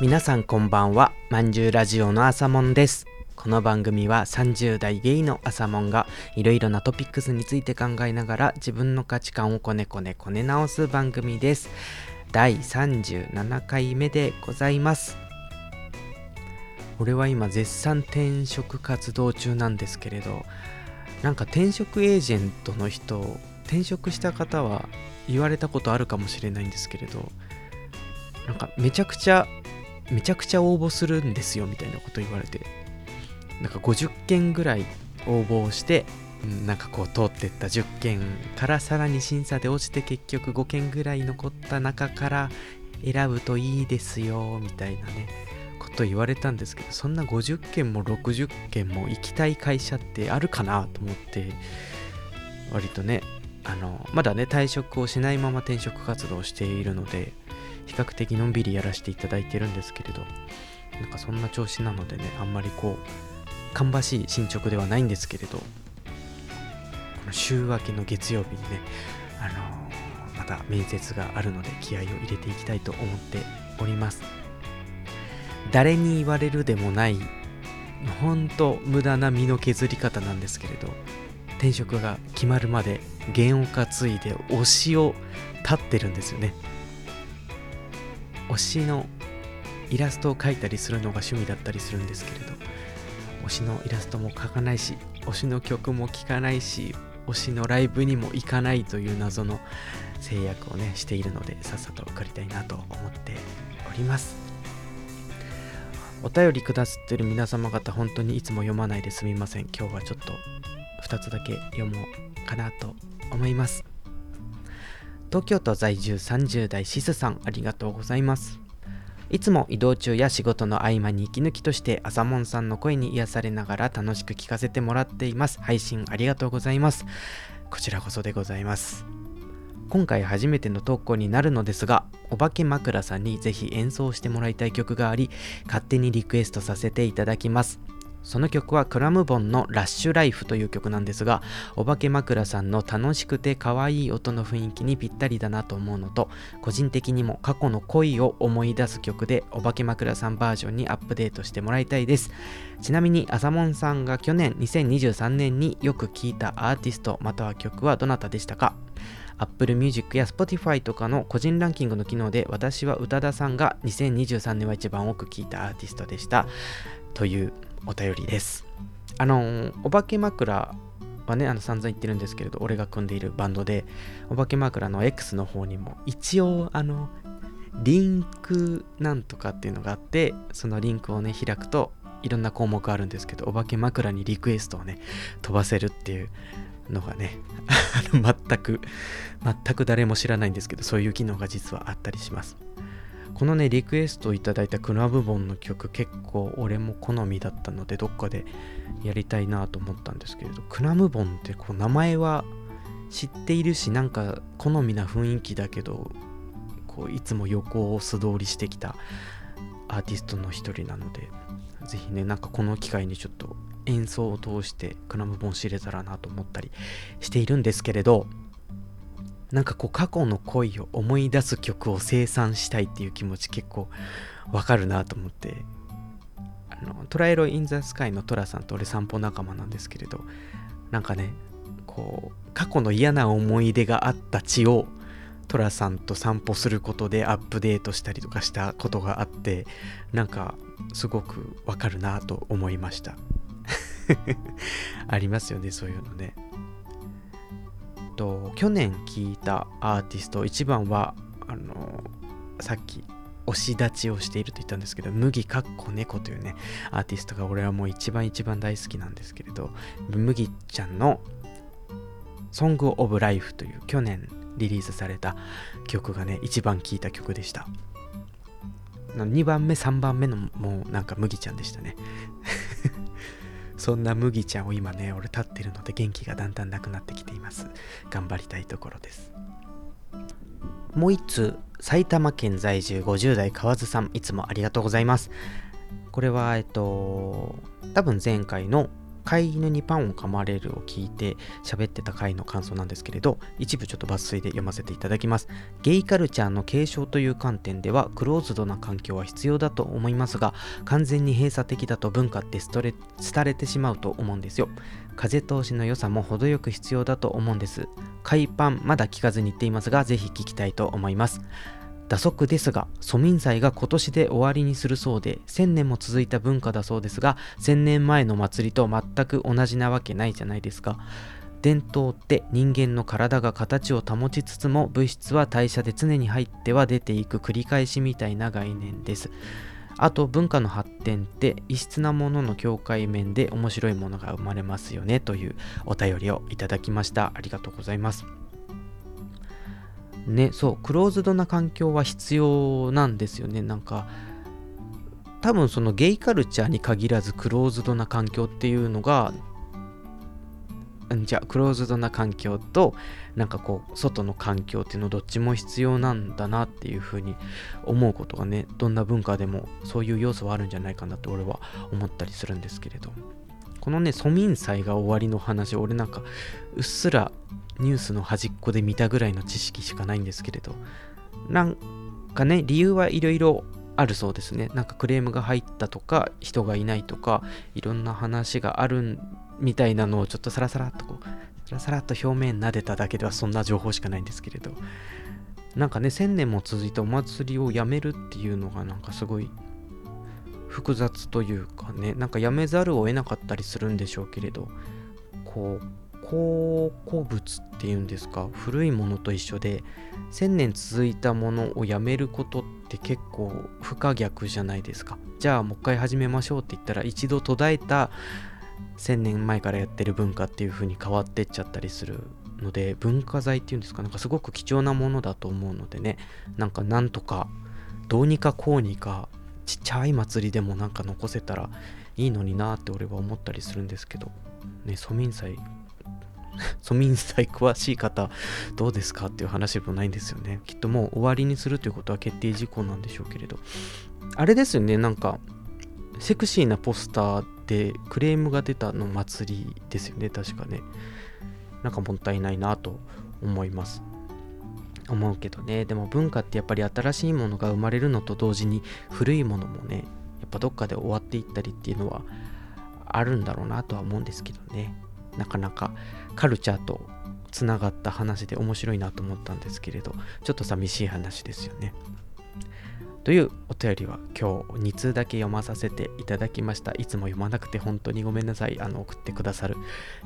皆さんこんばんは。まんじゅうラジオの朝もんです。この番組は30代ゲイの朝もんがいろいろなトピックスについて考えながら自分の価値観をこねこねこね直す番組です。第37回目でございます。俺は今絶賛転職活動中なんですけれどなんか転職エージェントの人転職した方は言われたことあるかもしれないんですけれどなんかめちゃくちゃめちゃくちゃ応募するんですよみたいなこと言われて。なんか50件ぐらい応募してなんかこう通ってった10件からさらに審査で落ちて結局5件ぐらい残った中から選ぶといいですよみたいなねこと言われたんですけどそんな50件も60件も行きたい会社ってあるかなと思って割とねあのまだね退職をしないまま転職活動をしているので比較的のんびりやらせていただいてるんですけれど。なんかそんな調子なのでねあんまりこう芳しい進捗ではないんですけれど。この週明けの月曜日にねあのー、また面接があるので気合を入れていきたいと思っております。誰に言われるでもないほんと無駄な身の削り方なんですけれど。転職が決まるまで弦を担いで推しを立ってるんですよね。推しのイラストを描いたりするのが趣味だったりするんですけれど推しのイラストも描かないし推しの曲も聴かないし推しのライブにも行かないという謎の制約をねしているのでさっさと受かりたいなと思っております。お便りくださってる皆様方本当にいつも読まないですみません。今日はちょっと2つだけ読もうかなと思います。東京都在住30代シスさんありがとうございます。いつも移動中や仕事の合間に息抜きとして朝もんさんの声に癒されながら楽しく聞かせてもらっています。配信ありがとうございます。こちらこそでございます。今回初めての投稿になるのですがお化け枕さんにぜひ演奏してもらいたい曲があり勝手にリクエストさせていただきます。その曲はクラムボンのラッシュライフという曲なんですが、お化け枕さんの楽しくて可愛い音の雰囲気にぴったりだなと思うのと、個人的にも過去の恋を思い出す曲で、お化け枕さんバージョンにアップデートしてもらいたいです。ちなみに、あさもんさんが去年2023年によく聴いたアーティストまたは曲はどなたでしたか？Apple Music や Spotify とかの個人ランキングの機能で私は宇多田さんが2023年は一番多く聴いたアーティストでしたというお便りです。あの、お化け枕はね、あの散々言ってるんですけれど、俺が組んでいるバンドで、お化け枕の X の方にも一応、あの、リンクなんとかっていうのがあって、そのリンクをね、開くといろんな項目あるんですけど、お化け枕にリクエストをね、飛ばせるっていうのがね、全く、全く誰も知らないんですけど、そういう機能が実はあったりします。このねリクエストいただいたクラブボンの曲結構俺も好みだったのでどっかでやりたいなと思ったんですけれどクラムボンってこう名前は知っているしなんか好みな雰囲気だけどこういつも横を素通りしてきたアーティストの一人なのでぜひねなんかこの機会にちょっと演奏を通してクラムボン知れたらなと思ったりしているんですけれどなんかこう過去の恋を思い出す曲を生産したいっていう気持ち結構わかるなと思って。あのトライロインザスカイのトラさんと俺散歩仲間なんですけれどなんかねこう過去の嫌な思い出があった地をトラさんと散歩することでアップデートしたりとかしたことがあってなんかすごくわかるなと思いました。ありますよねそういうのね。去年聴いたアーティスト1番はあのさっき推し立ちをしていると言ったんですけど麦かっこ猫というねアーティストが俺はもう一番一番大好きなんですけれど麦ちゃんの「Song of Life」という去年リリースされた曲がね一番聴いた曲でした。2番目3番目のもうなんか麦ちゃんでしたね。そんな麦ちゃんを今ね、俺立ってるので元気がだんだんなくなってきています。頑張りたいところです。もう一通、埼玉県在住50代河津さん、いつもありがとうございます。これは、えっと、多分前回の飼い犬にパンを噛まれるを聞いて喋ってた回の感想なんですけれど一部ちょっと抜粋で読ませていただきます。ゲイカルチャーの継承という観点ではクローズドな環境は必要だと思いますが完全に閉鎖的だと文化ってストレ廃れてしまうと思うんですよ。風通しの良さも程よく必要だと思うんです。海パンまだ聞かずに言っていますがぜひ聞きたいと思います。打足ですが、蘇民祭が今年で終わりにするそうで、1000年も続いた文化だそうですが、1000年前の祭りと全く同じなわけないじゃないですか。伝統って人間の体が形を保ちつつも物質は代謝で常に入っては出ていく繰り返しみたいな概念です。あと文化の発展って異質なものの境界面で面白いものが生まれますよねというお便りをいただきました。ありがとうございます。ねそうクローズドな環境は必要なんですよね。なんか多分そのゲイカルチャーに限らずクローズドな環境っていうのがじゃあクローズドな環境となんかこう外の環境っていうのどっちも必要なんだなっていうふうに思うことがねどんな文化でもそういう要素はあるんじゃないかなと俺は思ったりするんですけれどこのね蘇民祭が終わりの話俺なんかうっすらニュースの端っこで見たぐらいの知識しかないんですけれど。なんかね理由はいろいろあるそうですね。なんかクレームが入ったとか人がいないとかいろんな話があるみたいなのをちょっとサラサラっとこうサラサラっと表面撫でただけではそんな情報しかないんですけれど。なんかね1000年も続いたお祭りをやめるっていうのがなんかすごい複雑というかねなんかやめざるを得なかったりするんでしょうけれど。こう考古物っていうんですか？古いものと一緒で1000年続いたものをやめることって結構不可逆じゃないですか。じゃあもう一回始めましょうって言ったら一度途絶えた1000年前からやってる文化っていう風に変わってっちゃったりするので文化財っていうんですか？なんかすごく貴重なものだと思うのでね。なんかなんとかどうにかこうにかちっちゃい祭りでもなんか残せたらいいのになって俺は思ったりするんですけどね蘇民祭蘇民祭詳しい方どうですかっていう話でもないんですよね。きっともう終わりにするということは決定事項なんでしょうけれど。あれですよね、なんか、セクシーなポスターでクレームが出たの祭りですよね、確かね。なんかもったいないなと思います。思うけどね、でも文化ってやっぱり新しいものが生まれるのと同時に古いものもね、やっぱどっかで終わっていったりっていうのはあるんだろうなとは思うんですけどね。なかなかカルチャーとつながった話で面白いなと思ったんですけれどちょっと寂しい話ですよね。というお便りは今日2通だけ読まさせていただきました。いつも読まなくて本当にごめんなさい。あの送ってくださる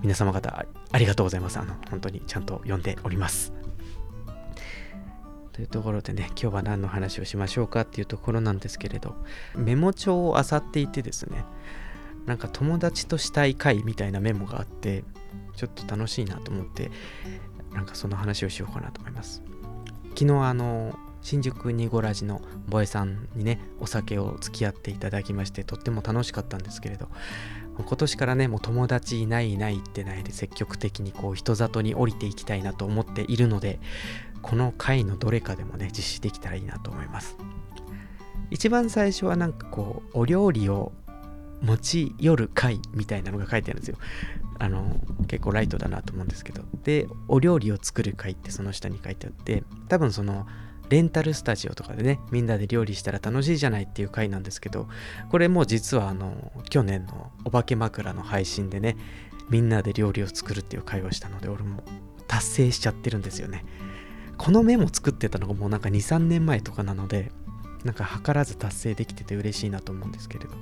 皆様方ありがとうございます。あの本当にちゃんと読んでおります。というところでね、今日は何の話をしましょうかっていうところなんですけれど、メモ帳を漁っていてですね、なんか友達としたい会みたいなメモがあってちょっと楽しいなと思ってなんかその話をしようかなと思います。昨日あの新宿ニゴラジのボエさんにねお酒を付き合っていただきましてとっても楽しかったんですけれど今年からねもう友達いないいないってないで積極的にこう人里に降りていきたいなと思っているのでこの回のどれかでもね実施できたらいいなと思います。一番最初はなんかこうお料理を持ち寄る会みたいなのが書いてあるんですよ。あの結構ライトだなと思うんですけど。で、お料理を作る会ってその下に書いてあって、多分そのレンタルスタジオとかでね、みんなで料理したら楽しいじゃないっていう回なんですけど、これも実はあの去年のお化け枕の配信でね、みんなで料理を作るっていう会話したので、俺も達成しちゃってるんですよね。このメモ作ってたのがもうなんか2、3年前とかなので、なんか図らず達成できてて嬉しいなと思うんですけれど。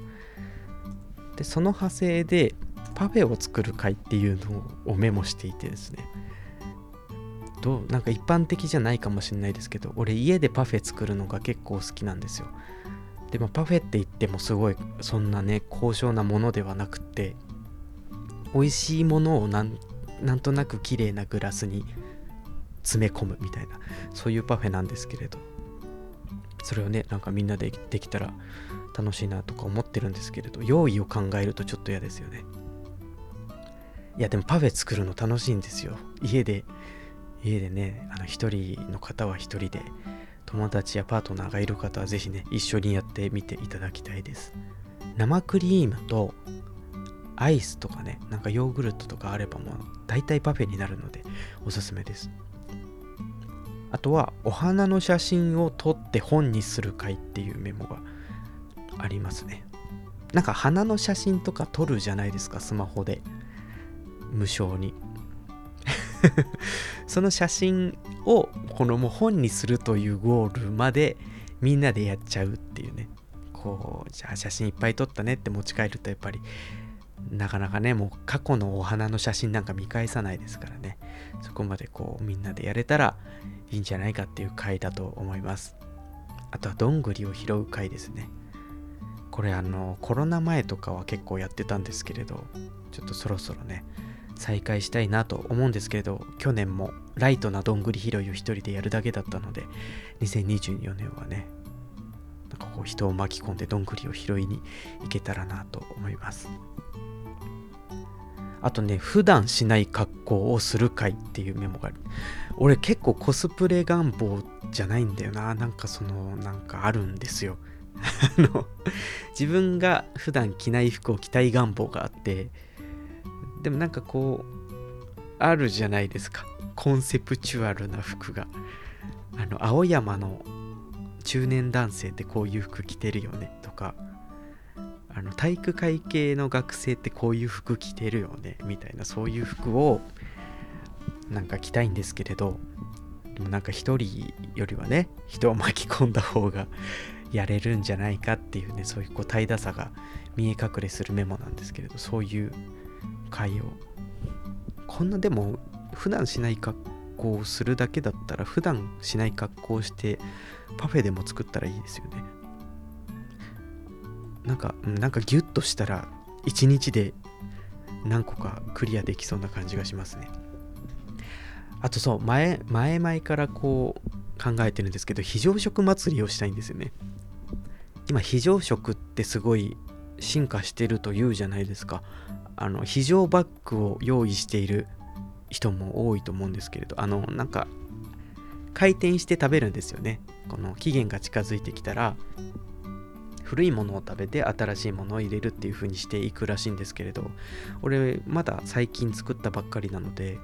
でその派生でパフェを作る会っていうのをメモしていてですね。どうなんか一般的じゃないかもしれないですけど俺家でパフェ作るのが結構好きなんですよ。でもパフェって言ってもすごいそんなね高尚なものではなくって美味しいものをなんなんとなく綺麗なグラスに詰め込むみたいなそういうパフェなんですけれど。それをねなんかみんなでできたら楽しいなとか思ってるんですけれど用意を考えるとちょっと嫌ですよね。いやでもパフェ作るの楽しいんですよ。家で家でねあの一人の方は一人で友達やパートナーがいる方はぜひね一緒にやってみていただきたいです。生クリームとアイスとかねなんかヨーグルトとかあればもう大体パフェになるのでおすすめです。あとはお花の写真を撮って本にする会っていうメモがありますね。なんか花の写真とか撮るじゃないですかスマホで。無償に。その写真をこのもう本にするというゴールまでみんなでやっちゃうっていうね。こうじゃあ写真いっぱい撮ったねって持ち帰るとやっぱりなかなかねもう過去のお花の写真なんか見返さないですからね。そこまでこうみんなでやれたらいいんじゃないかっていう回だと思います。あとはどんぐりを拾う回ですね。これあのコロナ前とかは結構やってたんですけれどちょっとそろそろね再開したいなと思うんですけれど去年もライトなどんぐり拾いを一人でやるだけだったので2024年はねなんかこう人を巻き込んでどんぐりを拾いに行けたらなと思います。あとね普段しない格好をする会っていうメモがある。俺結構コスプレ願望じゃないんだよな。なんかそのなんかあるんですよ。あの自分が普段着ない服を着たい願望があってでもなんかこうあるじゃないですか。コンセプチュアルな服が。あの青山の中年男性ってこういう服着てるよねとか。あの体育会系の学生ってこういう服着てるよねみたいなそういう服をなんか着たいんですけれどでもなんか一人よりはね人を巻き込んだ方がやれるんじゃないかっていうねそういうこう怠惰さが見え隠れするメモなんですけれどそういう会を。こんなでも普段しない格好をするだけだったら普段しない格好をしてパフェでも作ったらいいですよね。なんかなんかギュッとしたら1日で何個かクリアできそうな感じがしますね。あとそう前前々からこう考えてるんですけど非常食祭りをしたいんですよね。今非常食ってすごい進化してるというじゃないですか。あの非常バッグを用意している人も多いと思うんですけれどあのなんか回転して食べるんですよね。この期限が近づいてきたら古いものを食べて新しいものを入れるっていう風にしていくらしいんですけれど俺まだ最近作ったばっかりなので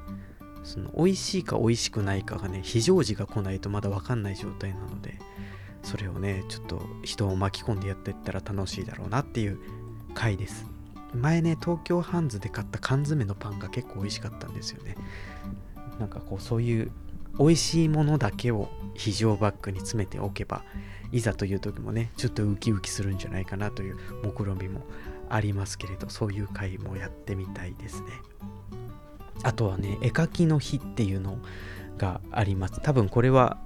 その美味しいか美味しくないかがね非常時が来ないとまだ分かんない状態なのでそれをねちょっと人を巻き込んでやっていったら楽しいだろうなっていう回です。前ね東京ハンズで買った缶詰のパンが結構美味しかったんですよね。なんかこうそういう美味しいものだけを非常バッグに詰めておけばいざという時もねちょっとウキウキするんじゃないかなという目論見もありますけれどそういう回もやってみたいですね。あとはね絵描きの日っていうのがあります。多分これは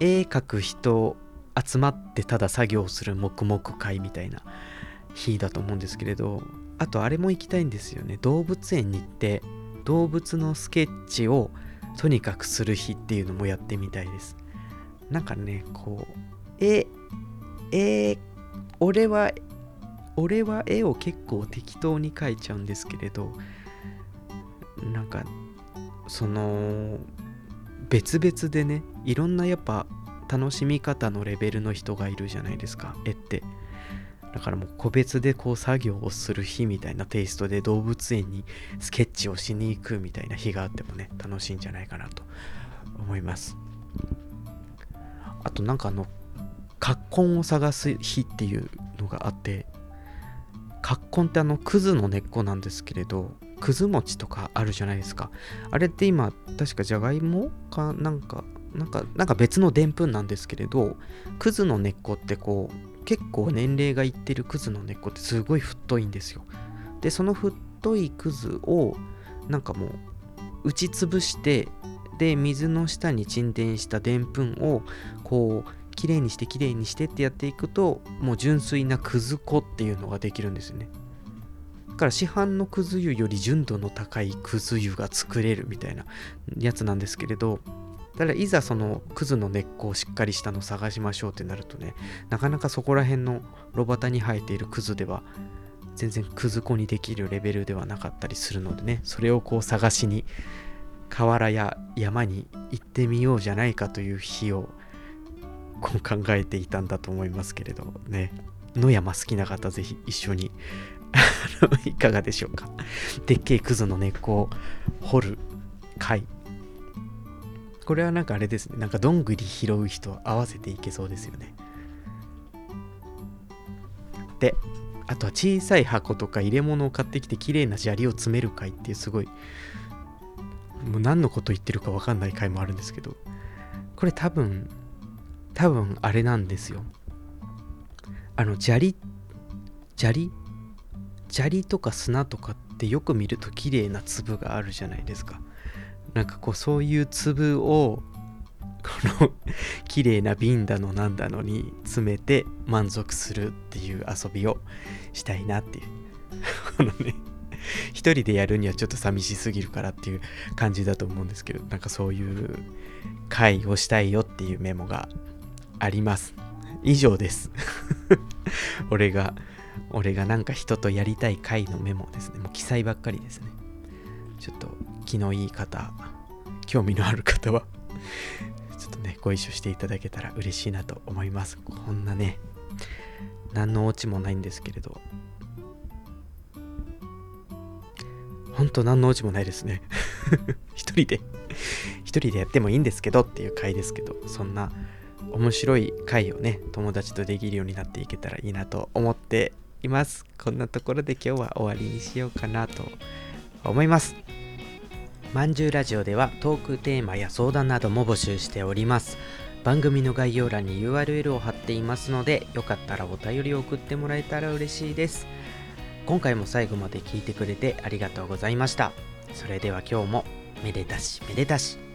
絵描く人集まってただ作業する黙々会みたいな日だと思うんですけれどあとあれも行きたいんですよね。動物園に行って動物のスケッチをとにかくする日っていうのもやってみたいです。なんかねこうええ俺は俺は絵を結構適当に描いちゃうんですけれどなんかその別々でねいろんなやっぱ楽しみ方のレベルの人がいるじゃないですか絵って。だからもう個別でこう作業をする日みたいなテイストで動物園にスケッチをしに行くみたいな日があってもね楽しいんじゃないかなと思います。あとなんかあの葛根を探す日っていうのがあって葛根ってあのクズの根っこなんですけれどくず餅とかあるじゃないですか。あれって今確かじゃがいもかなんかなんかなんか別のでんぷんなんですけれどクズの根っこってこう結構年齢がいってるクズの根っこってすごい太いんですよ。でその太いクズをなんかもう打ちつぶしてで水の下に沈殿したでんぷんをこうきれいにしてきれいにしてってやっていくともう純粋なくず粉っていうのができるんですよね。から市販のくず湯より純度の高いくず湯が作れるみたいなやつなんですけれどただいざそのクズの根っこをしっかりしたのを探しましょうってなるとねなかなかそこら辺の炉端に生えているクズでは全然くず粉にできるレベルではなかったりするのでねそれをこう探しに河原や山に行ってみようじゃないかという日をこう考えていたんだと思いますけれどね。野山好きな方ぜひ一緒に いかがでしょうか。でっけえクズの根っこを掘る回これはなんかあれですね。なんかどんぐり拾う人合わせていけそうですよね。であとは小さい箱とか入れ物を買ってきて綺麗な砂利を詰める回っていうすごいもう何のこと言ってるか分かんない回もあるんですけどこれ多分多分あれなんですよ。あの砂利砂利砂利とか砂とかってよく見ると綺麗な粒があるじゃないですか。なんかこうそういう粒をこの 綺麗な瓶だのなんだのに詰めて満足するっていう遊びをしたいなっていう。このね 一人でやるにはちょっと寂しすぎるからっていう感じだと思うんですけどなんかそういう会をしたいよっていうメモがあります。以上です。俺が俺がなんか人とやりたい会のメモですね。もう記載ばっかりですね。ちょっと気のいい方興味のある方はちょっとねご一緒していただけたら嬉しいなと思います。こんなね何のオチもないんですけれど。ほんと何のオチもないですね。一人で一人でやってもいいんですけどっていう回ですけどそんな面白い回をね友達とできるようになっていけたらいいなと思っています。こんなところで今日は終わりにしようかなと思います。まんじゅうラジオではトークテーマや相談なども募集しております。番組の概要欄に URL を貼っていますのでよかったらお便りを送ってもらえたら嬉しいです。今回も最後まで聞いてくれてありがとうございました。それでは今日もめでたしめでたし。